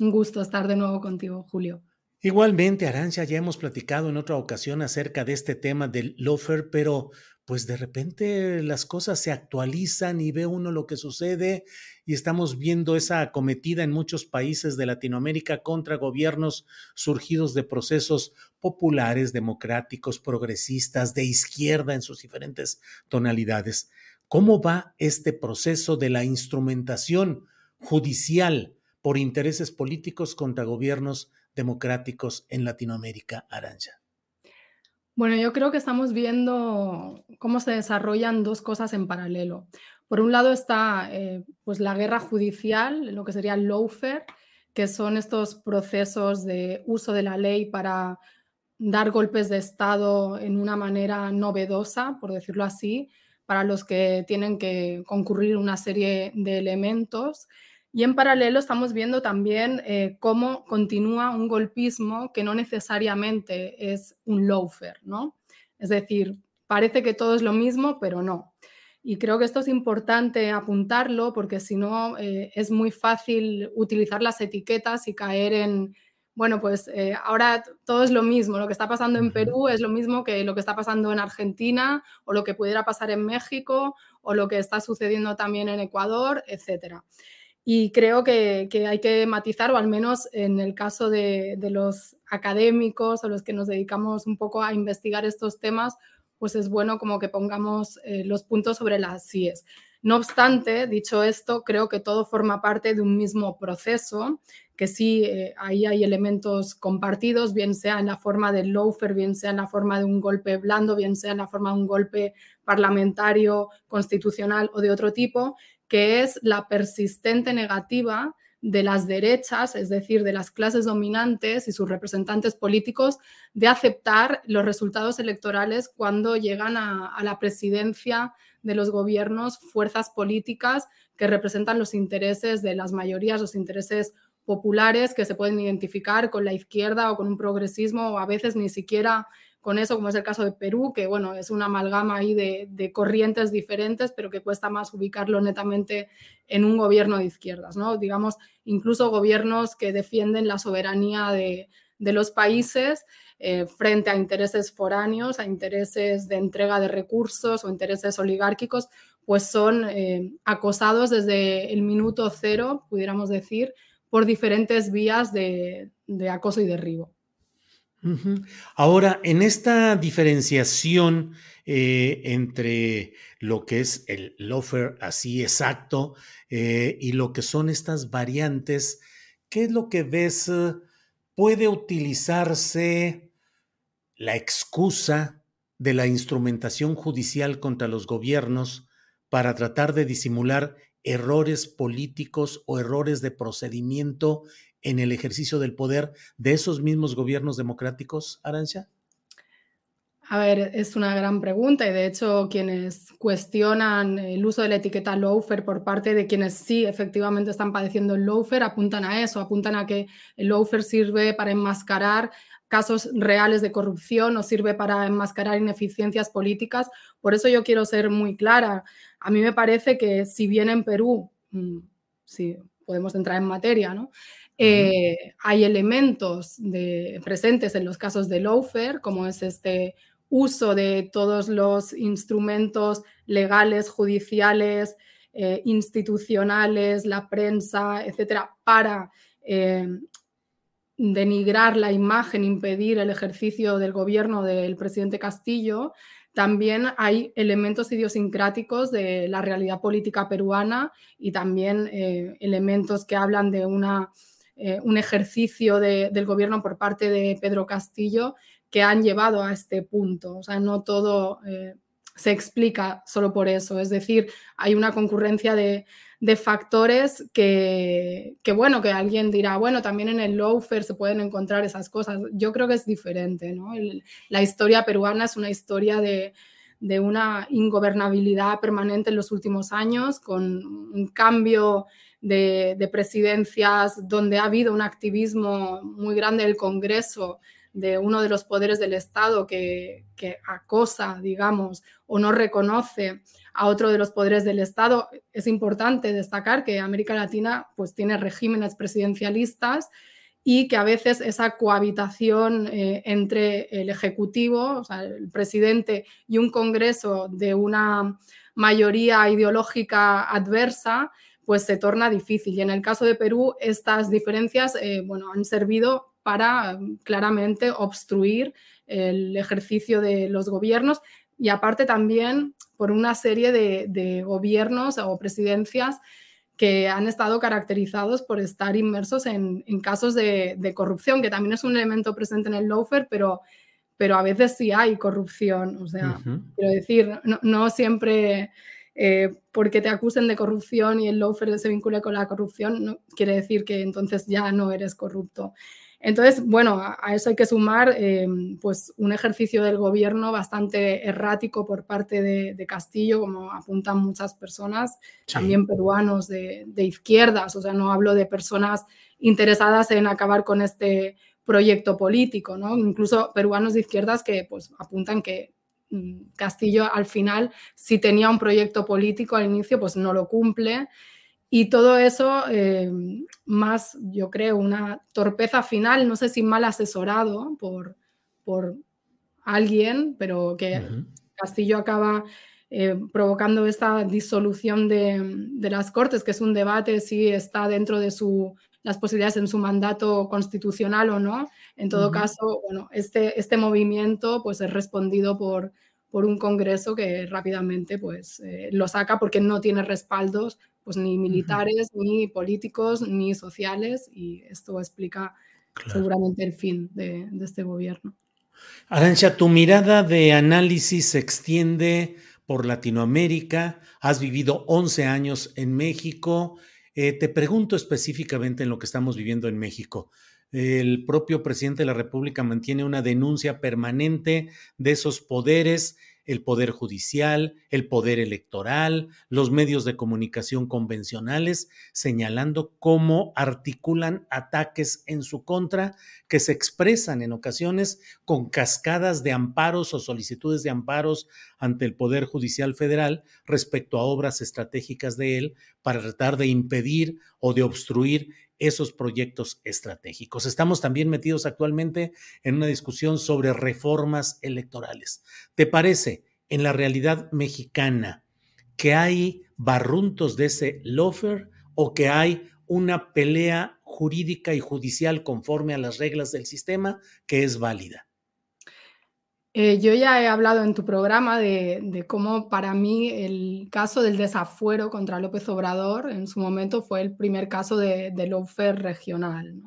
Un gusto estar de nuevo contigo, Julio. Igualmente, Arancha, ya hemos platicado en otra ocasión acerca de este tema del lofer, pero pues de repente las cosas se actualizan y ve uno lo que sucede y estamos viendo esa acometida en muchos países de Latinoamérica contra gobiernos surgidos de procesos populares, democráticos, progresistas, de izquierda en sus diferentes tonalidades. ¿Cómo va este proceso de la instrumentación judicial por intereses políticos contra gobiernos democráticos en Latinoamérica, Aranja? Bueno, yo creo que estamos viendo cómo se desarrollan dos cosas en paralelo. Por un lado está eh, pues la guerra judicial, lo que sería el lawfare, que son estos procesos de uso de la ley para dar golpes de Estado en una manera novedosa, por decirlo así, para los que tienen que concurrir una serie de elementos y en paralelo estamos viendo también eh, cómo continúa un golpismo que no necesariamente es un lawfare, ¿no? Es decir, parece que todo es lo mismo, pero no. Y creo que esto es importante apuntarlo porque si no eh, es muy fácil utilizar las etiquetas y caer en, bueno, pues eh, ahora todo es lo mismo, lo que está pasando en Perú es lo mismo que lo que está pasando en Argentina o lo que pudiera pasar en México o lo que está sucediendo también en Ecuador, etcétera. Y creo que, hay que matizar, o al menos en el caso de, los académicos o los que nos dedicamos un poco a investigar estos temas, pues es bueno como que pongamos eh, los puntos sobre las CIES. No obstante, dicho esto, creo que todo forma parte de un mismo proceso, que sí, eh, ahí hay elementos compartidos, bien sea en la forma del loafer, bien sea en la forma de un golpe blando, bien sea en la forma de un golpe parlamentario, constitucional o de otro tipo, que es la persistente negativa de las derechas, es decir, de las clases dominantes y sus representantes políticos, de aceptar los resultados electorales cuando llegan a, la presidencia de los gobiernos fuerzas políticas que representan los intereses de las mayorías, los intereses populares que se pueden identificar con la izquierda o con un progresismo o a veces ni siquiera con eso, como es el caso de Perú, que bueno, es una amalgama ahí de, corrientes diferentes, pero que cuesta más ubicarlo netamente en un gobierno de izquierdas, ¿no? Digamos, incluso gobiernos que defienden la soberanía de, los países eh, frente a intereses foráneos, a intereses de entrega de recursos o intereses oligárquicos, pues son eh, acosados desde el minuto cero, pudiéramos decir, por diferentes vías de acoso y derribo. Ahora, en esta diferenciación eh, entre lo que es el lofer así exacto y lo que son estas variantes, ¿qué es lo que ves? ¿Puede utilizarse la excusa de la instrumentación judicial contra los gobiernos para tratar de disimular errores políticos o errores de procedimiento en el ejercicio del poder de esos mismos gobiernos democráticos, Arancia? A ver, es una gran pregunta y de hecho quienes cuestionan el uso de la etiqueta lawfare por parte de quienes sí efectivamente están padeciendo el lawfare apuntan a eso, apuntan a que el lawfare sirve para enmascarar casos reales de corrupción o sirve para enmascarar ineficiencias políticas. Por eso yo quiero ser muy clara. A mí me parece que si bien en Perú, mm, si podemos entrar en materia, ¿no? Eh, hay elementos de, presentes en los casos de lawfare, como es este uso de todos los instrumentos legales, judiciales, eh, institucionales, la prensa, etcétera, para eh, denigrar la imagen, impedir el ejercicio del gobierno del presidente Castillo, también hay elementos idiosincráticos de la realidad política peruana y también eh, elementos que hablan de una, un ejercicio del gobierno por parte de Pedro Castillo que han llevado a este punto. O sea, no todo eh, se explica solo por eso. Es decir, hay una concurrencia de, factores que, bueno, que alguien dirá, bueno, también en el lawfare se pueden encontrar esas cosas. Yo creo que es diferente, ¿no? la historia peruana es una historia de, una ingobernabilidad permanente en los últimos años, con un cambio de, presidencias donde ha habido un activismo muy grande del Congreso de uno de los poderes del Estado que, acosa, digamos, o no reconoce a otro de los poderes del Estado. Es importante destacar que América Latina pues, tiene regímenes presidencialistas y que a veces esa cohabitación eh, entre el Ejecutivo, o sea, el presidente y un Congreso de una mayoría ideológica adversa, pues se torna difícil. Y en el caso de Perú, estas diferencias eh, bueno, han servido para claramente obstruir el ejercicio de los gobiernos y aparte también por una serie de, gobiernos o presidencias que han estado caracterizados por estar inmersos en, casos de, corrupción, que también es un elemento presente en el lawfare, pero, pero a veces sí hay corrupción. O sea, quiero decir, no, siempre eh, porque te acusen de corrupción y el lawfare se vincule con la corrupción, no, quiere decir que entonces ya no eres corrupto. Entonces, bueno, a, eso hay que sumar eh, pues un ejercicio del gobierno bastante errático por parte de, Castillo, como apuntan muchas personas, también peruanos de, izquierdas, o sea, no hablo de personas interesadas en acabar con este proyecto político, ¿no? Incluso peruanos de izquierdas que pues apuntan que mm, Castillo al final, si tenía un proyecto político al inicio, pues no lo cumple y todo eso, eh, más, yo creo, una torpeza final, no sé si mal asesorado por, por alguien, pero que Castillo acaba eh, provocando esta disolución de, las Cortes, que es un debate si está dentro de su, las posibilidades en su mandato constitucional o no. En todo caso, bueno, este, este movimiento pues, es respondido por, por un Congreso que rápidamente pues, eh, lo saca porque no tiene respaldos pues ni militares, ni políticos, ni sociales, y esto explica seguramente el fin de, este gobierno. Arancha, tu mirada de análisis se extiende por Latinoamérica, has vivido 11 años en México. Eh, te pregunto específicamente en lo que estamos viviendo en México. El propio presidente de la República mantiene una denuncia permanente de esos poderes el poder judicial, el poder electoral, los medios de comunicación convencionales, señalando cómo articulan ataques en su contra que se expresan en ocasiones con cascadas de amparos o solicitudes de amparos ante el Poder Judicial Federal respecto a obras estratégicas de él para tratar de impedir o de obstruir esos proyectos estratégicos. Estamos también metidos actualmente en una discusión sobre reformas electorales. ¿Te parece en la realidad mexicana que hay barruntos de ese lofer o que hay una pelea jurídica y judicial conforme a las reglas del sistema que es válida? Eh, yo ya he hablado en tu programa de, cómo para mí el caso del desafuero contra López Obrador en su momento fue el primer caso de, de regional.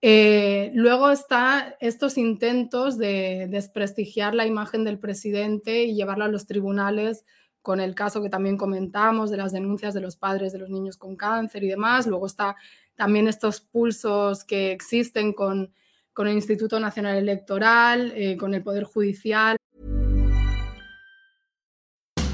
Eh, luego están estos intentos de desprestigiar la imagen del presidente y llevarla a los tribunales con el caso que también comentamos de las denuncias de los padres de los niños con cáncer y demás. Luego está también estos pulsos que existen con con el Instituto Nacional Electoral, eh, con el Poder Judicial.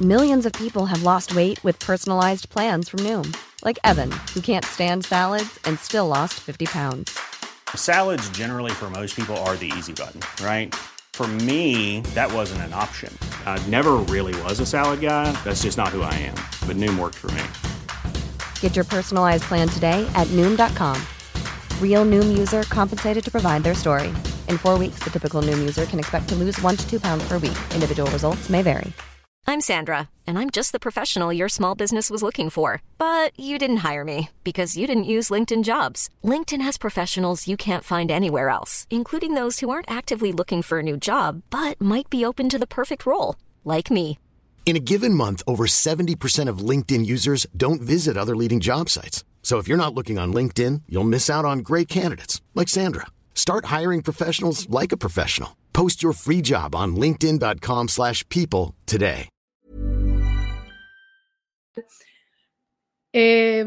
Millions of people have lost weight with personalized plans from Noom, like Evan, who can't stand salads and still lost 50 pounds. Salads, generally, for most people, are the easy button, right? For me, that wasn't an option. I never really was a salad guy. That's just not who I am. But Noom worked for me. Get your personalized plan today at Noom.com. Real Noom user compensated to provide their story. In four weeks, the typical Noom user can expect to lose one to two pounds per week. Individual results may vary. I'm Sandra, and I'm just the professional your small business was looking for. But you didn't hire me because you didn't use LinkedIn jobs. LinkedIn has professionals you can't find anywhere else, including those who aren't actively looking for a new job but might be open to the perfect role, like me. In a given month, over 70% of LinkedIn users don't visit other leading job sites. So if you're not looking on LinkedIn, you'll miss out on great candidates like Sandra. Start hiring professionals like a professional. Post your free job on linkedin.com/people slash people today. Eh,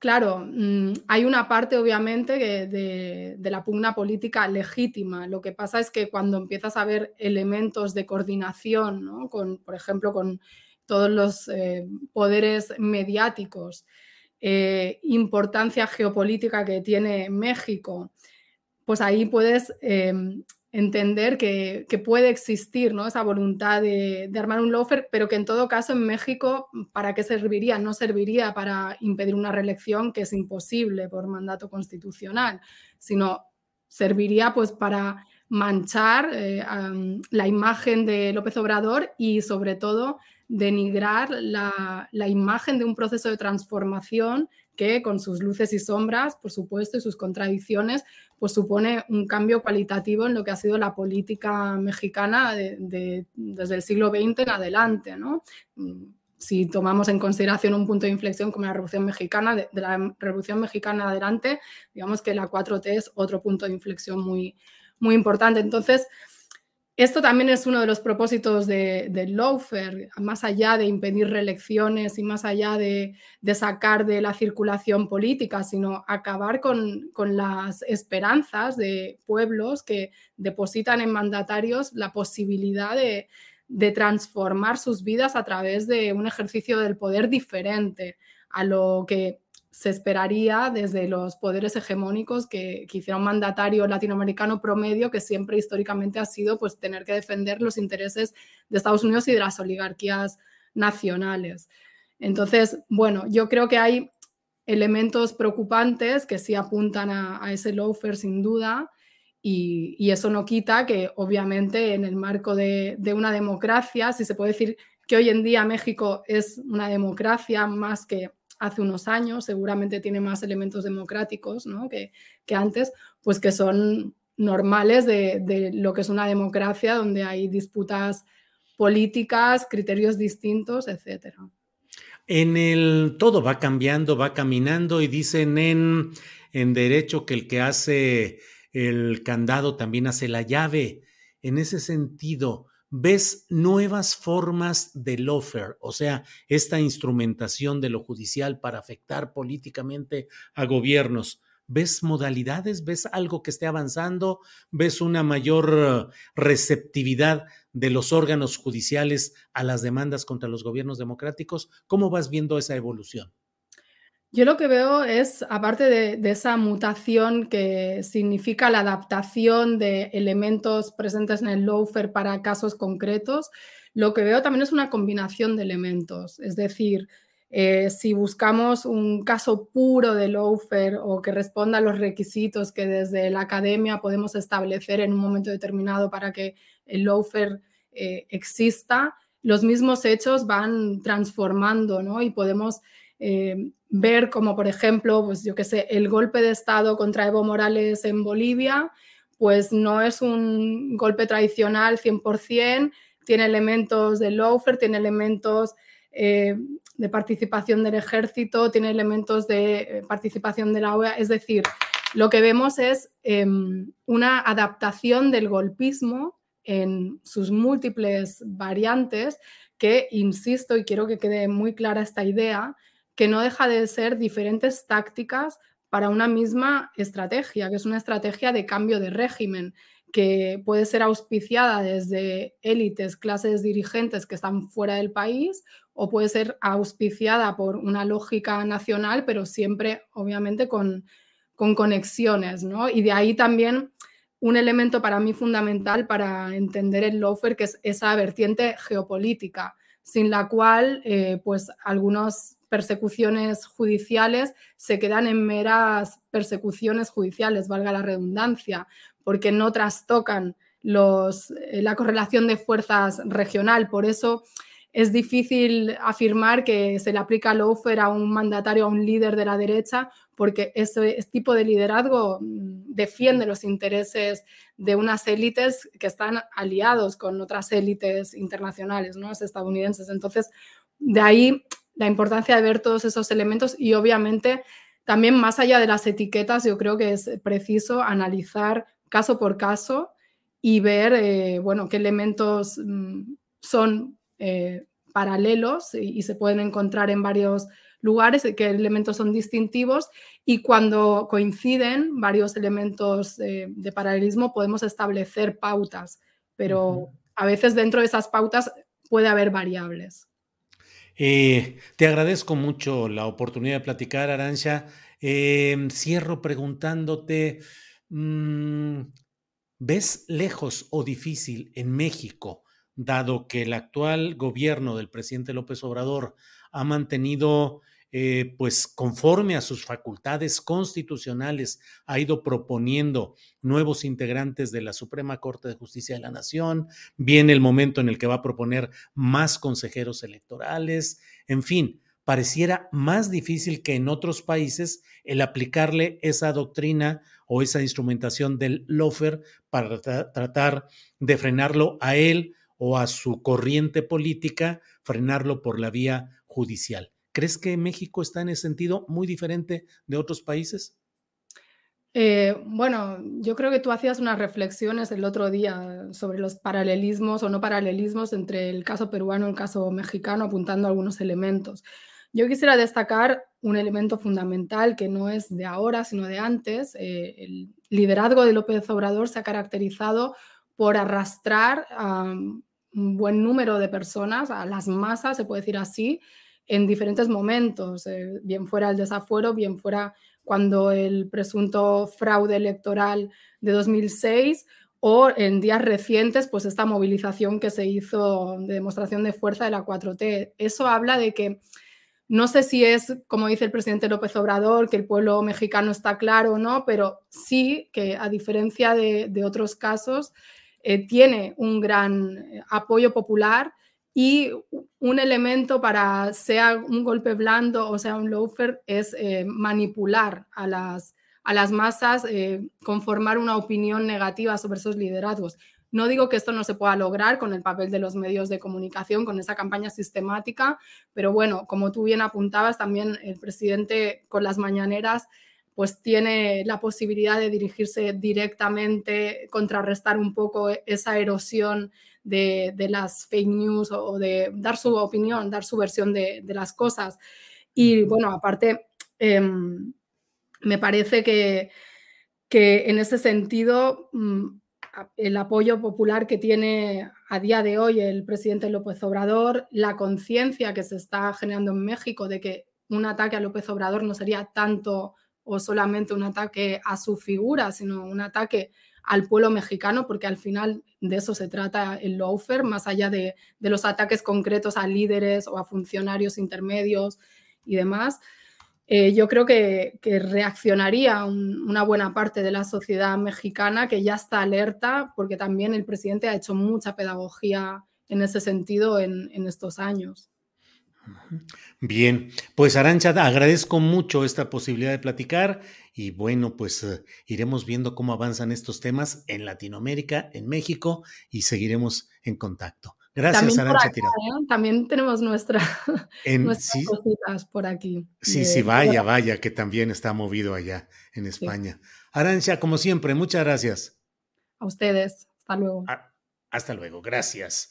claro, mm, hay una parte obviamente de la pugna política legítima. Lo que pasa es que cuando empiezas a ver elementos de coordinación, ¿no? con, por ejemplo, con todos los eh, poderes mediáticos, eh, importancia geopolítica que tiene México, pues ahí puedes eh, entender que, puede existir ¿no? esa voluntad de, armar un lawfare, pero que en todo caso en México, ¿para qué serviría? No serviría para impedir una reelección que es imposible por mandato constitucional, sino serviría pues para manchar eh, la imagen de López Obrador y sobre todo denigrar la, imagen de un proceso de transformación que con sus luces y sombras, por supuesto, y sus contradicciones, pues supone un cambio cualitativo en lo que ha sido la política mexicana de- de- desde el siglo XX en adelante, ¿no? Si tomamos en consideración un punto de inflexión como la Revolución Mexicana, de, de la Revolución Mexicana adelante, digamos que la 4T es otro punto de inflexión muy, muy importante. Entonces, esto también es uno de los propósitos de- lawfare, más allá de impedir reelecciones y más allá de, de sacar de la circulación política, sino acabar con, las esperanzas de pueblos que depositan en mandatarios la posibilidad de, de transformar sus vidas a través de un ejercicio del poder diferente a lo que se esperaría desde los poderes hegemónicos que, que hiciera un mandatario latinoamericano promedio que siempre históricamente ha sido pues tener que defender los intereses de Estados Unidos y de las oligarquías nacionales. Entonces, bueno, yo creo que hay elementos preocupantes que sí apuntan a, a ese lawfare sin duda y, y eso no quita que obviamente en el marco de, de una democracia, si se puede decir que hoy en día México es una democracia más que hace unos años, seguramente tiene más elementos democráticos ¿no? que, que antes, pues que son normales de, de lo que es una democracia donde hay disputas políticas, criterios distintos, etcétera. En el todo va cambiando, va caminando y dicen en, en derecho que el que hace el candado también hace la llave. En ese sentido, ¿ves nuevas formas de lawfare? O sea, esta instrumentación de lo judicial para afectar políticamente a gobiernos. ¿Ves modalidades? ¿Ves algo que esté avanzando? ¿Ves una mayor eh, receptividad de los órganos judiciales a las demandas contra los gobiernos democráticos? ¿Cómo vas viendo esa evolución? Yo lo que veo es, aparte de, esa mutación que significa la adaptación de elementos presentes en el lawfare para casos concretos, lo que veo también es una combinación de elementos. Es decir, eh, si buscamos un caso puro de lawfare o que responda a los requisitos que desde la academia podemos establecer en un momento determinado para que el lawfare eh, exista, los mismos hechos van transformando, ¿no? Y podemos eh, ver como, por ejemplo, pues yo qué sé, el golpe de Estado contra Evo Morales en Bolivia, pues no es un golpe tradicional 100%, tiene elementos de lawfare, tiene elementos eh, de participación del ejército, tiene elementos de eh, participación de la OEA, es decir, lo que vemos es eh, una adaptación del golpismo en sus múltiples variantes que, insisto, y quiero que quede muy clara esta idea, que no deja de ser diferentes tácticas para una misma estrategia, que es una estrategia de cambio de régimen, que puede ser auspiciada desde élites, clases dirigentes que están fuera del país, o puede ser auspiciada por una lógica nacional, pero siempre, obviamente, con, con conexiones, ¿no? Y de ahí también un elemento para mí fundamental para entender el lawfare, que es esa vertiente geopolítica, sin la cual, eh, pues, algunas persecuciones judiciales se quedan en meras persecuciones judiciales, valga la redundancia, porque no trastocan los, eh, la correlación de fuerzas regional. Por eso es difícil afirmar que se le aplica lawfare a un mandatario, a un líder de la derecha, porque ese, tipo de liderazgo mm, defiende los intereses de unas élites que están aliados con otras élites internacionales, ¿no? estadounidenses. Entonces, de ahí la importancia de ver todos esos elementos y obviamente también más allá de las etiquetas, yo creo que es preciso analizar caso por caso y ver, eh, bueno, qué elementos mm, son eh, paralelos y, se pueden encontrar en varios lugares, qué elementos son distintivos y cuando coinciden varios elementos de paralelismo podemos establecer pautas, pero a veces dentro de esas pautas puede haber variables. Eh, te agradezco mucho la oportunidad de platicar, Arancha. Em, cierro preguntándote, mm, ¿ves lejos o difícil en México, dado que el actual gobierno del presidente López Obrador ha mantenido eh, pues conforme a sus facultades constitucionales, ha ido proponiendo nuevos integrantes de la Suprema Corte de Justicia de la Nación, viene el momento en el que va a proponer más consejeros electorales, en fin, pareciera más difícil que en otros países el aplicarle esa doctrina o esa instrumentación del lofer para tratar de frenarlo a él o a su corriente política, frenarlo por la vía judicial. ¿Crees que México está en ese sentido muy diferente de otros países? Eh, bueno, yo creo que tú hacías unas reflexiones el otro día sobre los paralelismos o no paralelismos entre el caso peruano y el caso mexicano, apuntando algunos elementos. Yo quisiera destacar un elemento fundamental que no es de ahora, sino de antes. Eh, el liderazgo de López Obrador se ha caracterizado por arrastrar a un buen número de personas, a las masas, se puede decir así, en diferentes momentos, eh, bien fuera el desafuero, bien fuera cuando el presunto fraude electoral de 2006 o en días recientes, pues esta movilización que se hizo de demostración de fuerza de la 4T. Eso habla de que no sé si es, como dice el presidente López Obrador, que el pueblo mexicano está claro o no, pero sí que a diferencia de, otros casos, eh, tiene un gran eh, apoyo popular y un elemento para sea un golpe blando o sea un loafer es eh, manipular a las, a las masas, eh, conformar una opinión negativa sobre esos liderazgos. No digo que esto no se pueda lograr con el papel de los medios de comunicación, con esa campaña sistemática, pero bueno, como tú bien apuntabas, también el presidente con las mañaneras pues tiene la posibilidad de dirigirse directamente, contrarrestar un poco esa erosión de, las fake news o, de dar su opinión, dar su versión de, las cosas. Y bueno, aparte, em, me parece que, que en ese sentido mm, el apoyo popular que tiene a día de hoy el presidente López Obrador, la conciencia que se está generando en México de que un ataque a López Obrador no sería tanto o solamente un ataque a su figura, sino un ataque al pueblo mexicano, porque al final de eso se trata el lawfare, más allá de, los ataques concretos a líderes o a funcionarios intermedios y demás. Eh, yo creo que, reaccionaría una buena parte de la sociedad mexicana que ya está alerta, porque también el presidente ha hecho mucha pedagogía en ese sentido en estos años. Bien, pues Arancha, agradezco mucho esta posibilidad de platicar y bueno, pues eh, iremos viendo cómo avanzan estos temas en Latinoamérica, en México y seguiremos en contacto. Gracias, Arancha Tirado. ¿eh? También tenemos nuestra, nuestras cositas por aquí. Sí, sí, vaya, vaya, que también está movido allá en España. Arancha, como siempre, muchas gracias. A ustedes, hasta luego. hasta luego, gracias.